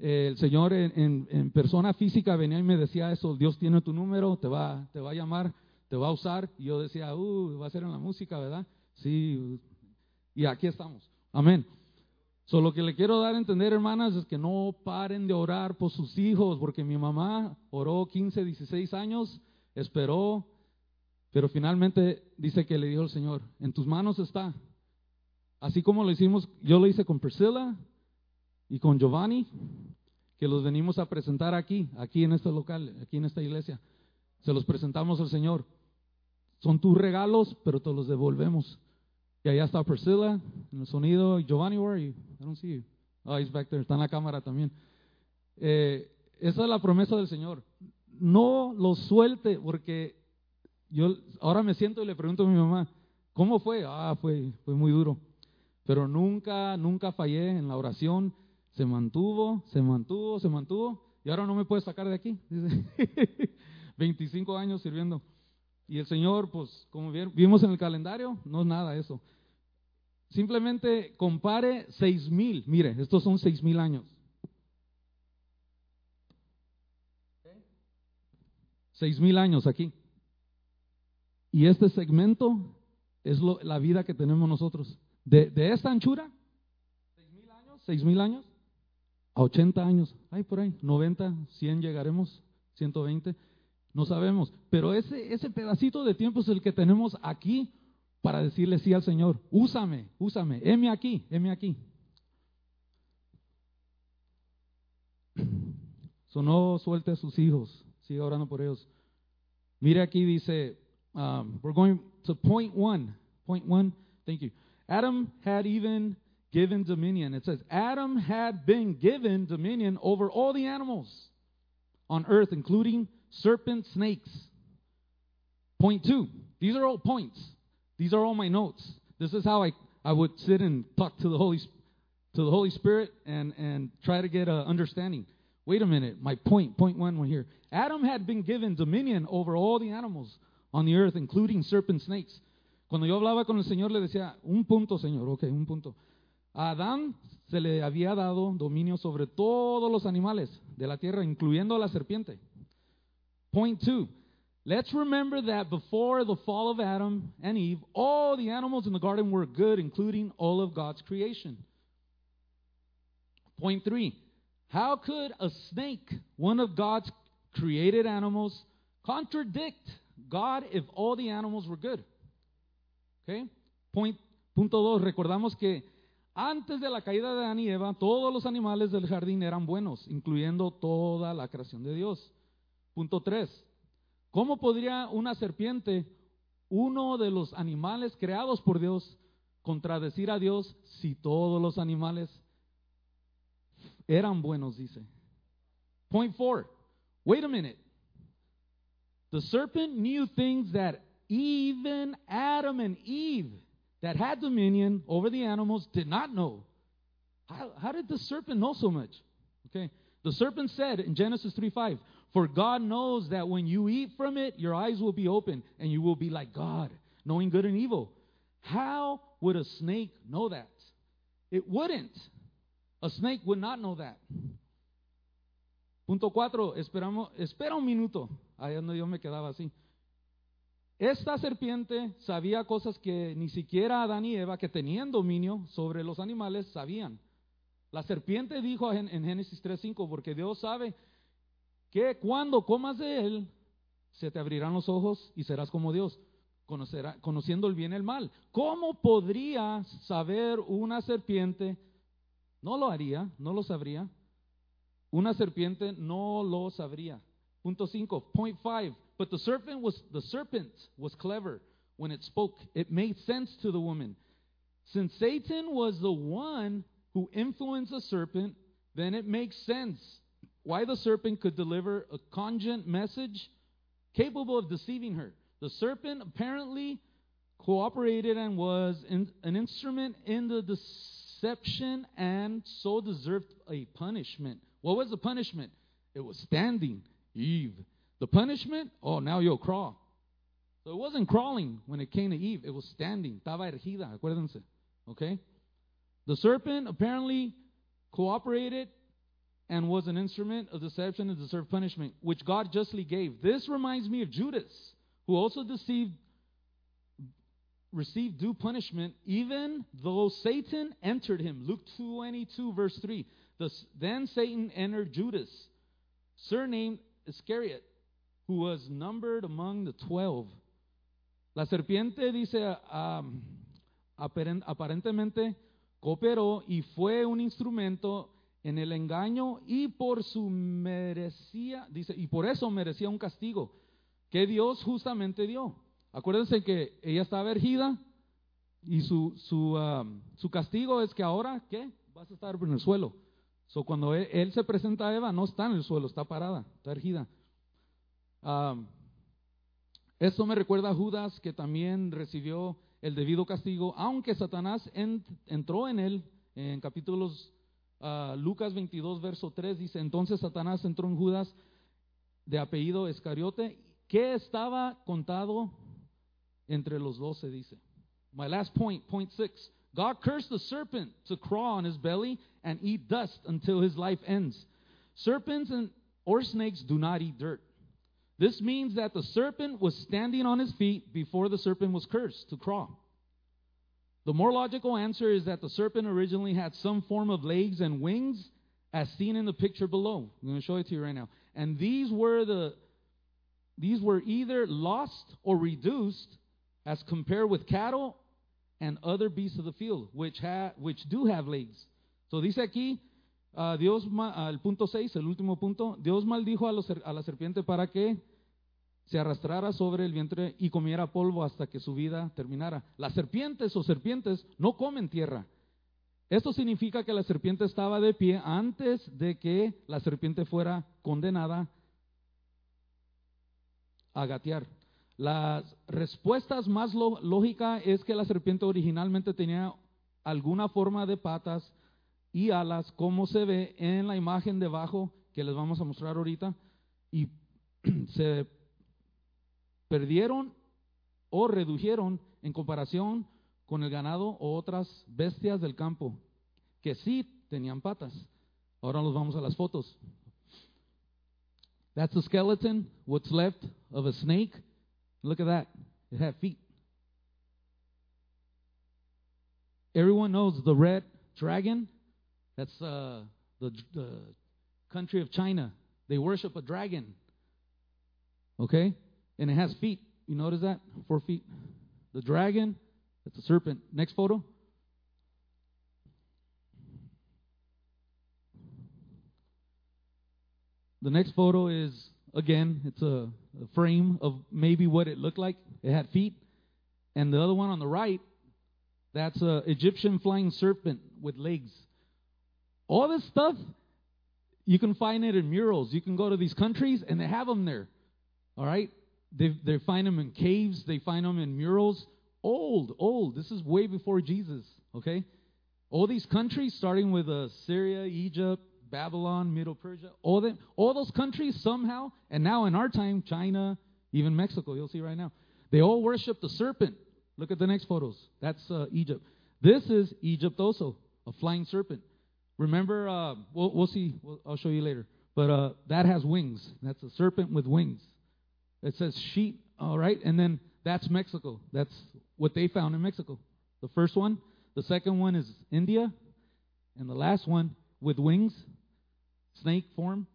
Speaker 1: Eh, el Señor en, persona física venía y me decía eso, Dios tiene tu número, te va, te va a llamar, te va a usar. Y yo decía, uh, va a ser en la música, ¿verdad? Sí, y aquí estamos. Amén. Solo lo que le quiero dar a entender, hermanas, es que no paren de orar por sus hijos, porque mi mamá oró 15, 16 años esperó, pero finalmente dice que le dijo el Señor, en tus manos está. Así como lo hicimos, yo lo hice con Priscilla y con Giovanni, que los venimos a presentar aquí, aquí en este local, aquí en esta iglesia. Se los presentamos al Señor. Son tus regalos, pero te los devolvemos. Y allá está Priscilla en el sonido. Giovanni, where are you? I don't see you. Oh, he's back there. Está en la cámara también. Eh, esa es la promesa del Señor no lo suelte, porque yo ahora me siento y le pregunto a mi mamá, ¿cómo fue? Ah, fue, fue muy duro. Pero nunca, nunca fallé en la oración. Se mantuvo, se mantuvo, se mantuvo. Y ahora no me puede sacar de aquí. 25 años sirviendo. Y el Señor, pues, como vimos en el calendario, no es nada eso. Simplemente compare seis mil. Mire, estos son seis mil años. seis mil años aquí. Y este segmento es la vida que tenemos nosotros. De, esta anchura, seis mil años, seis mil años, a 80 años, hay por ahí, 90, 100 llegaremos, 120, no sabemos. Pero ese, ese pedacito de tiempo es el que tenemos aquí para decirle sí al Señor. Úsame, úsame, heme aquí, heme aquí. Sonó suelte a sus hijos. Siga orando por ellos. Mire aquí dice, um, we're going to point one. Point one, thank you. Adam had even given dominion. It says, Adam had been given dominion over all the animals on earth, including serpents, snakes. Point two. These are all points. These are all my notes. This is how I, I would sit and talk to the Holy to the Holy Spirit and and try to get a understanding. Wait a minute, my point, point one one here. Adam had been given dominion over all the animals on the earth, including serpent snakes. Cuando yo hablaba con el Señor le decía, un punto, Señor, ok, un punto. A Adán se le había dado dominio sobre todos los animales de la tierra, incluyendo a la serpiente. Point two. Let's remember that before the fall of Adam and Eve, all the animals in the garden were good, including all of God's creation. Point three. How could a snake, one of God's created animals, contradict God if all the animals were good? Okay? Point, punto dos. Recordamos que antes de la caída de Adán y Eva, todos los animales del jardín eran buenos, incluyendo toda la creación de Dios. Punto tres. ¿Cómo podría una serpiente, uno de los animales creados por Dios, contradecir a Dios si todos los animales eran buenos, dice? Point four. Wait a minute. The serpent knew things that even Adam and Eve, that had dominion over the animals, did not know. How, how did the serpent know so much? Okay. The serpent said in Genesis 3 5, For God knows that when you eat from it, your eyes will be open and you will be like God, knowing good and evil. How would a snake know that? It wouldn't. A snake would not know that. Punto cuatro, esperamos, espera un minuto. Ahí donde yo me quedaba así. Esta serpiente sabía cosas que ni siquiera Adán y Eva, que tenían dominio sobre los animales, sabían. La serpiente dijo en, en Génesis 3.5, porque Dios sabe que cuando comas de él, se te abrirán los ojos y serás como Dios, conocerá, conociendo el bien y el mal. ¿Cómo podría saber una serpiente? No lo haría, no lo sabría. Una serpiente no lo sabría. Punto 5, point 5. But the serpent was the serpent was clever when it spoke. It made sense to the woman. Since Satan was the one who influenced the serpent, then it makes sense why the serpent could deliver a cogent message capable of deceiving her. The serpent apparently cooperated and was in, an instrument in the deception and so deserved a punishment. What was the punishment? It was standing Eve. The punishment? Oh, now you'll crawl. So it wasn't crawling when it came to Eve, it was standing. Estaba ergida, acuérdense. Okay? The serpent apparently cooperated and was an instrument of deception and deserved punishment, which God justly gave. This reminds me of Judas, who also deceived, received due punishment, even though Satan entered him. Luke 22, verse 3. then Satan entered Judas, surnamed Iscariot, who was numbered among the twelve. La serpiente dice, um, aparentemente cooperó y fue un instrumento en el engaño y por su merecía, dice, y por eso merecía un castigo que Dios justamente dio. Acuérdense que ella estaba ergida y su, su, um, su castigo es que ahora, ¿qué? Vas a estar en el suelo. So, cuando él, se presenta a Eva, no está en el suelo, está parada, está ergida. Um, esto me recuerda a Judas que también recibió el debido castigo, aunque Satanás entró en él en capítulos uh, Lucas 22, verso 3 dice, entonces Satanás entró en Judas de apellido Escariote, que estaba contado entre los doce, dice. My last point, point six. God cursed the serpent to crawl on his belly and eat dust until his life ends. Serpents and or snakes do not eat dirt. This means that the serpent was standing on his feet before the serpent was cursed to crawl. The more logical answer is that the serpent originally had some form of legs and wings, as seen in the picture below. I'm going to show it to you right now. And these were the these were either lost or reduced as compared with cattle and other beasts of the field, which ha, which do have legs. So dice aquí, uh, Dios, al punto 6, el último punto, Dios maldijo a, los, a la serpiente para que se arrastrara sobre el vientre y comiera polvo hasta que su vida terminara. Las serpientes o serpientes no comen tierra. Esto significa que la serpiente estaba de pie antes de que la serpiente fuera condenada a gatear. La respuesta más lógica es que la serpiente originalmente tenía alguna forma de patas y alas, como se ve en la imagen debajo que les vamos a mostrar ahorita, y se perdieron o redujeron en comparación con el ganado o otras bestias del campo, que sí tenían patas. Ahora nos vamos a las fotos. That's the skeleton, what's left of a snake. Look at that. It had feet. Everyone knows the red dragon. That's uh, the, the country of China. They worship a dragon. Okay? And it has feet. You notice that? Four feet. The dragon, that's a serpent. Next photo. The next photo is, again, it's a, a frame of maybe what it looked like. It had feet. And the other one on the right, that's a Egyptian flying serpent with legs. All this stuff, you can find it in murals. You can go to these countries and they have them there. All right? They, they find them in caves, they find them in murals. Old, old. This is way before Jesus, okay? All these countries, starting with uh, Syria, Egypt, Babylon, Middle Persia, all, them, all those countries somehow, and now in our time, China, even Mexico, you'll see right now, they all worship the serpent. Look at the next photos. That's uh, Egypt. This is Egypt also, a flying serpent. Remember, uh, we'll, we'll see. We'll, I'll show you later. But uh, that has wings. That's a serpent with wings. It says sheep, all right? And then that's Mexico. That's what they found in Mexico. The first one. The second one is India. And the last one with wings, snake form.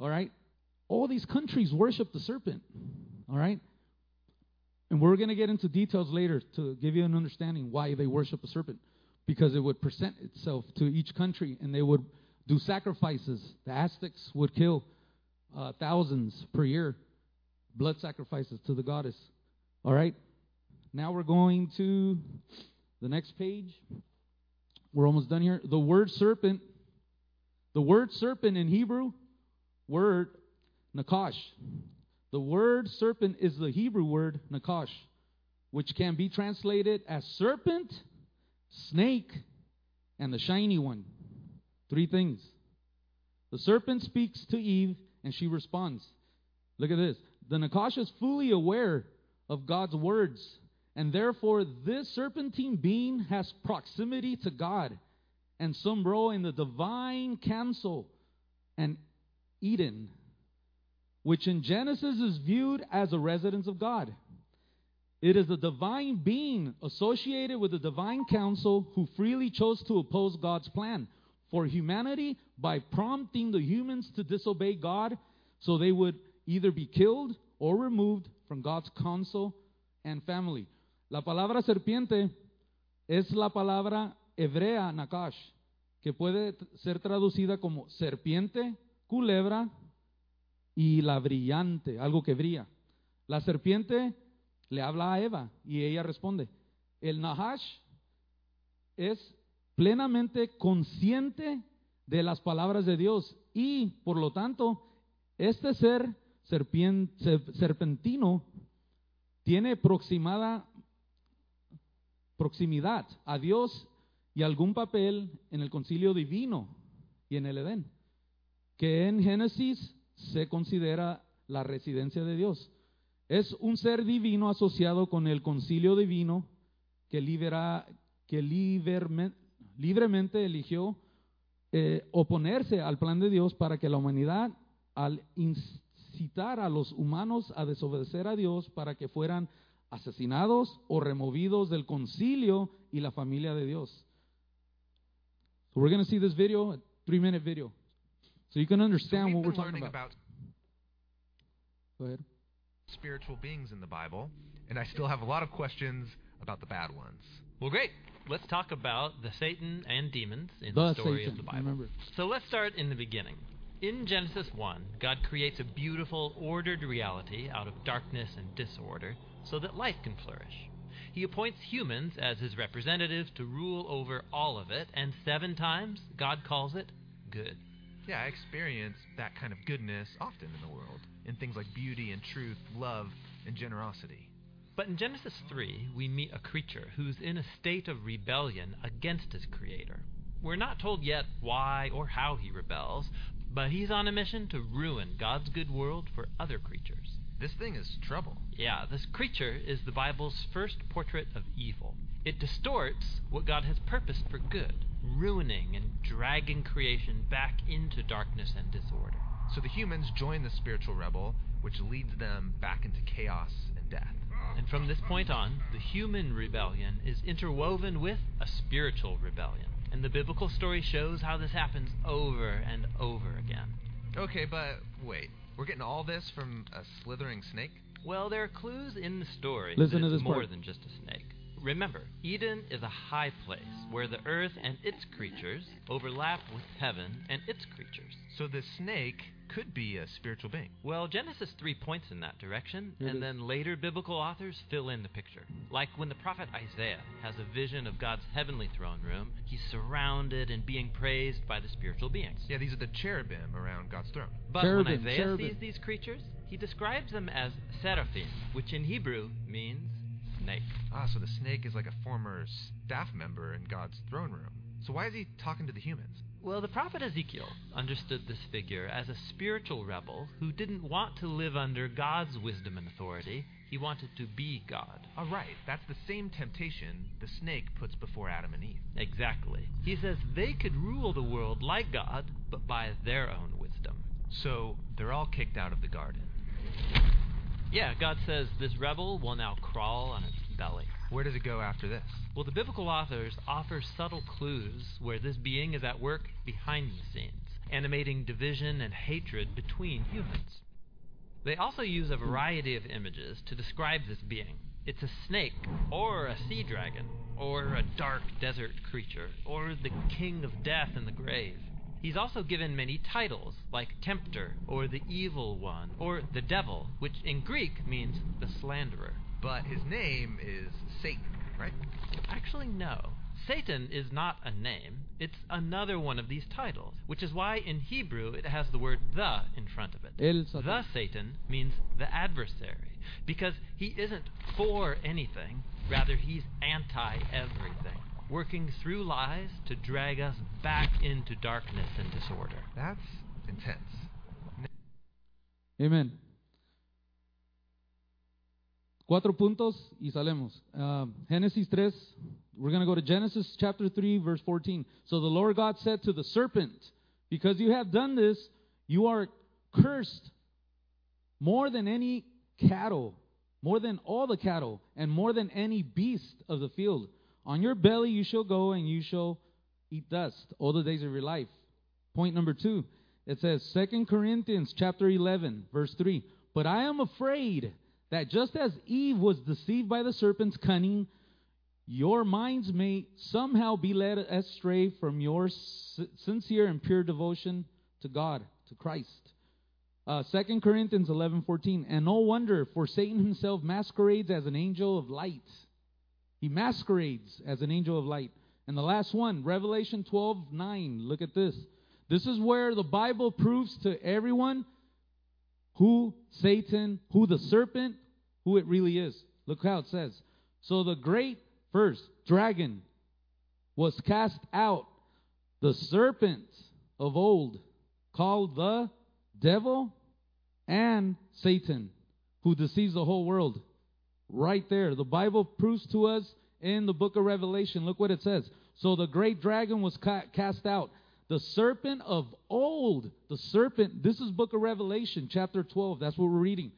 Speaker 1: All right? All these countries worship the serpent. All right? And we're going to get into details later to give you an understanding why they worship a serpent. Because it would present itself to each country and they would do sacrifices. The Aztecs would kill uh, thousands per year, blood sacrifices to the goddess. All right? Now we're going to the next page. We're almost done here. The word serpent, the word serpent in Hebrew, word nakash. The word serpent is the Hebrew word nakash, which can be translated as serpent, snake, and the shiny one. Three things. The serpent speaks to Eve, and she responds. Look at this. The nakash is fully aware of God's words, and therefore this serpentine being has proximity to God and some role in the divine council and Eden, which in Genesis is viewed as a residence of God. It is a divine being associated with the divine council who freely chose to oppose God's plan for humanity by prompting the humans to disobey God so they would either be killed or removed from God's council and family. La palabra serpiente es la palabra hebrea nakash, que puede ser traducida como serpiente, culebra y la brillante, algo que brilla. La serpiente le habla a Eva y ella responde. El Nahash es plenamente consciente de las palabras de Dios y, por lo tanto, este ser serpentino tiene proximada, proximidad a Dios y algún papel en el concilio divino y en el Edén, que en Génesis se considera la residencia de Dios. Es un ser divino asociado con el concilio divino que, libera, que libremente eligió eh, oponerse al plan de Dios para que la humanidad, al incitar a los humanos a desobedecer a Dios para que fueran asesinados o removidos del concilio y la familia de Dios. So we're going to see this video, a three minute video, so you can understand
Speaker 2: so
Speaker 1: what we're talking about.
Speaker 2: about
Speaker 1: Go ahead.
Speaker 2: spiritual beings in the Bible, and I still have a lot of questions about the bad ones.
Speaker 3: Well, great. Let's talk about the Satan and demons in
Speaker 1: The
Speaker 3: the story
Speaker 1: Satan,
Speaker 3: of the Bible.
Speaker 1: remember.
Speaker 3: So let's start in the beginning. In Genesis 1, God creates a beautiful, ordered reality out of darkness and disorder so that life can flourish. He appoints humans as his representatives to rule over all of it, and seven times God calls it good.
Speaker 2: Yeah, I experience that kind of goodness often in the world, in things like beauty and truth, love and generosity.
Speaker 3: But in Genesis 3, we meet a creature who's in a state of rebellion against his creator. We're not told yet why or how he rebels, but he's on a mission to ruin God's good world for other creatures.
Speaker 2: This thing is trouble.
Speaker 3: Yeah, this creature is the Bible's first portrait of evil. It distorts what God has purposed for good, ruining and dragging creation back into darkness and disorder.
Speaker 2: So the humans join the spiritual rebel, which leads them back into chaos and death.
Speaker 3: And from this point on, the human rebellion is interwoven with a spiritual rebellion. And the biblical story shows how this happens over and over again.
Speaker 2: Okay, but wait. We're getting all this from a slithering snake?
Speaker 3: Well, there are clues in the story
Speaker 1: Listen
Speaker 3: that
Speaker 1: to
Speaker 3: it's
Speaker 1: this
Speaker 3: more
Speaker 1: part.
Speaker 3: than just a snake. Remember, Eden is a high place where the earth and its creatures overlap with heaven and its creatures.
Speaker 2: So the snake could be a spiritual being.
Speaker 3: Well, Genesis 3 points in that direction,
Speaker 1: Here it
Speaker 3: and then later biblical authors fill in the picture. Like when the prophet Isaiah has a vision of God's heavenly throne room, he's surrounded and being praised by the spiritual beings.
Speaker 2: Yeah, these are the cherubim around God's throne.
Speaker 3: But
Speaker 1: Cherubim,
Speaker 3: when Isaiah
Speaker 1: cherubim.
Speaker 3: sees these creatures, he describes them as seraphim, which in Hebrew means snake.
Speaker 2: Ah, so the snake is like a former staff member in God's throne room. So why is he talking to the humans?
Speaker 3: Well, the prophet Ezekiel understood this figure as a spiritual rebel who didn't want to live under God's wisdom and authority. He wanted to be God.
Speaker 2: All right, that's the same temptation the snake puts before Adam and Eve.
Speaker 3: Exactly. He says they could rule the world like God, but by their own wisdom.
Speaker 2: So they're all kicked out of the garden.
Speaker 3: Yeah, God says this rebel will now crawl on its belly.
Speaker 2: Where does it go after this?
Speaker 3: Well, the biblical authors offer subtle clues where this being is at work behind the scenes, animating division and hatred between humans. They also use a variety of images to describe this being. It's a snake, or a sea dragon, or a dark desert creature, or the king of death in the grave. He's also given many titles, like Tempter, or the Evil One, or the Devil, which in Greek means the Slanderer.
Speaker 2: But his name is Satan, right?
Speaker 3: Actually, no. Satan is not a name, it's another one of these titles, which is why in Hebrew it has the word the in front of it.
Speaker 1: El Satan.
Speaker 3: The Satan means the adversary, because he isn't for anything, rather, he's anti everything, working through lies to drag us back into darkness and disorder.
Speaker 2: That's intense.
Speaker 1: Amen. Cuatro puntos y salemos. Uh, Genesis 3. We're going to go to Genesis chapter 3, verse 14. So the Lord God said to the serpent, Because you have done this, you are cursed more than any cattle, more than all the cattle, and more than any beast of the field. On your belly you shall go, and you shall eat dust all the days of your life. Point number two. It says, Second Corinthians chapter 11, verse 3. But I am afraid that just as Eve was deceived by the serpent's cunning, your minds may somehow be led astray from your sincere and pure devotion to God, to Christ. Uh, 2 Corinthians 11:14 and no wonder for Satan himself masquerades as an angel of light. He masquerades as an angel of light. And the last one, Revelation 12:9. Look at this. This is where the Bible proves to everyone who Satan, who the serpent, who it really is. Look how it says. So the great first dragon was cast out, the serpent of old, called the devil and Satan, who deceives the whole world. Right there. The Bible proves to us in the book of Revelation. Look what it says. So the great dragon was ca- cast out. The serpent of old. The serpent. This is book of Revelation, chapter 12. That's what we're reading.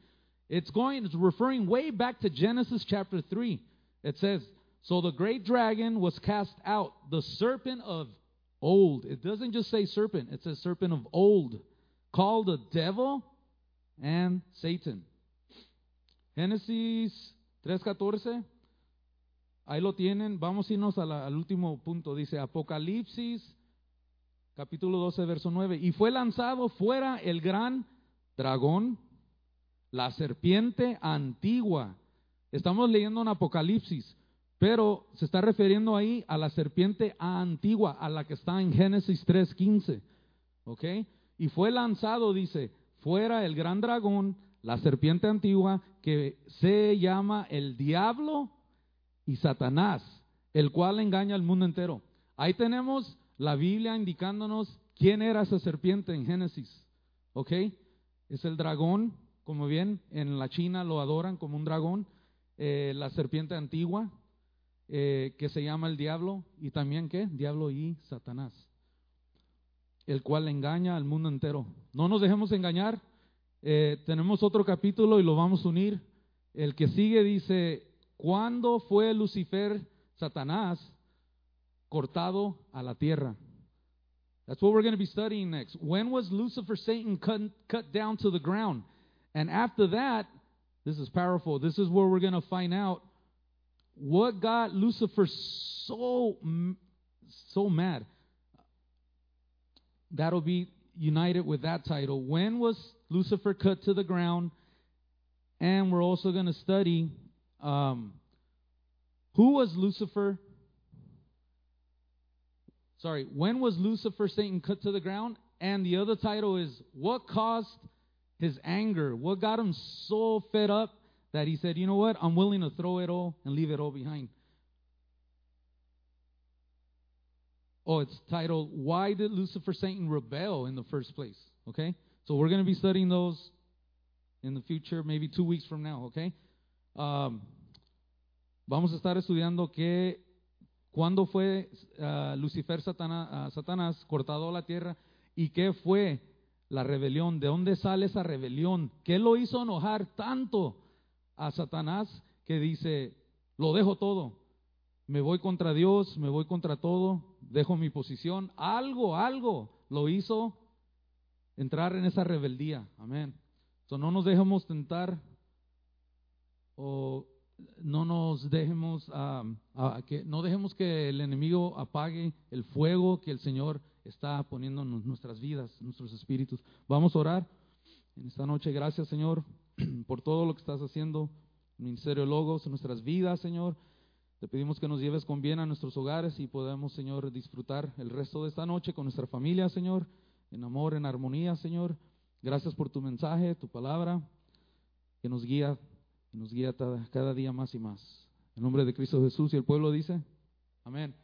Speaker 1: It's going, it's referring way back to Genesis chapter 3. It says, So the great dragon was cast out, the serpent of old. It doesn't just say serpent, it says serpent of old, called the devil and Satan. Génesis 3.14. Ahí lo tienen. Vamos a irnos al último punto. Dice Apocalipsis, capítulo 12, verso 9. Y fue lanzado fuera el gran dragón, la serpiente antigua. Estamos leyendo en Apocalipsis, pero se está refiriendo ahí a la serpiente antigua, a la que está en Génesis 3.15. ¿Ok? Y fue lanzado, dice, fuera el gran dragón, la serpiente antigua que se llama el diablo y Satanás, el cual engaña al mundo entero. Ahí tenemos la Biblia indicándonos quién era esa serpiente en Génesis. ¿Ok? Es el dragón, como bien, en la China lo adoran como un dragón, eh, la serpiente antigua, eh, que se llama el diablo, y también qué? Diablo y Satanás, el cual engaña al mundo entero. No nos dejemos engañar. Eh, tenemos otro capítulo y lo vamos a unir. El que sigue dice, ¿cuándo fue Lucifer, Satanás, cortado a la tierra? That's what we're going to be studying next. When was Lucifer, Satan, cut, cut down to the ground? And after that, this is powerful. This is where we're going to find out what got Lucifer so so mad. That'll be united with that title. When was Lucifer cut to the ground? And we're also going to study um, who was Lucifer sorry, when was Lucifer, Satan, cut to the ground? And the other title is What Caused His Anger? What got him so fed up that he said, You know what? I'm willing to throw it all and leave it all behind. Oh, it's titled Why Did Lucifer, Satan rebel in the first place? Okay? So we're going to be studying those in the future, maybe two weeks from now, okay? Um, vamos a estar estudiando que ¿Cuándo fue uh, Lucifer Satanás, uh, Satanás cortado a la tierra? ¿Y qué fue la rebelión? ¿De dónde sale esa rebelión? ¿Qué lo hizo enojar tanto a Satanás que dice, lo dejo todo? Me voy contra Dios, me voy contra todo, dejo mi posición. Algo, algo lo hizo entrar en esa rebeldía. Amén. So, no nos dejemos tentar o no nos dejemos, que, no dejemos que el enemigo apague el fuego que el Señor está poniendo en nuestras vidas, en nuestros espíritus. Vamos a orar en esta noche. Gracias, Señor, por todo lo que estás haciendo en Ministerio Logos, en nuestras vidas, Señor. Te pedimos que nos lleves con bien a nuestros hogares y podamos, Señor, disfrutar el resto de esta noche con nuestra familia, Señor, en amor, en armonía, Señor. Gracias por tu mensaje, tu palabra, que nos guía y nos guía cada día más y más. En nombre de Cristo Jesús y el pueblo dice, amén.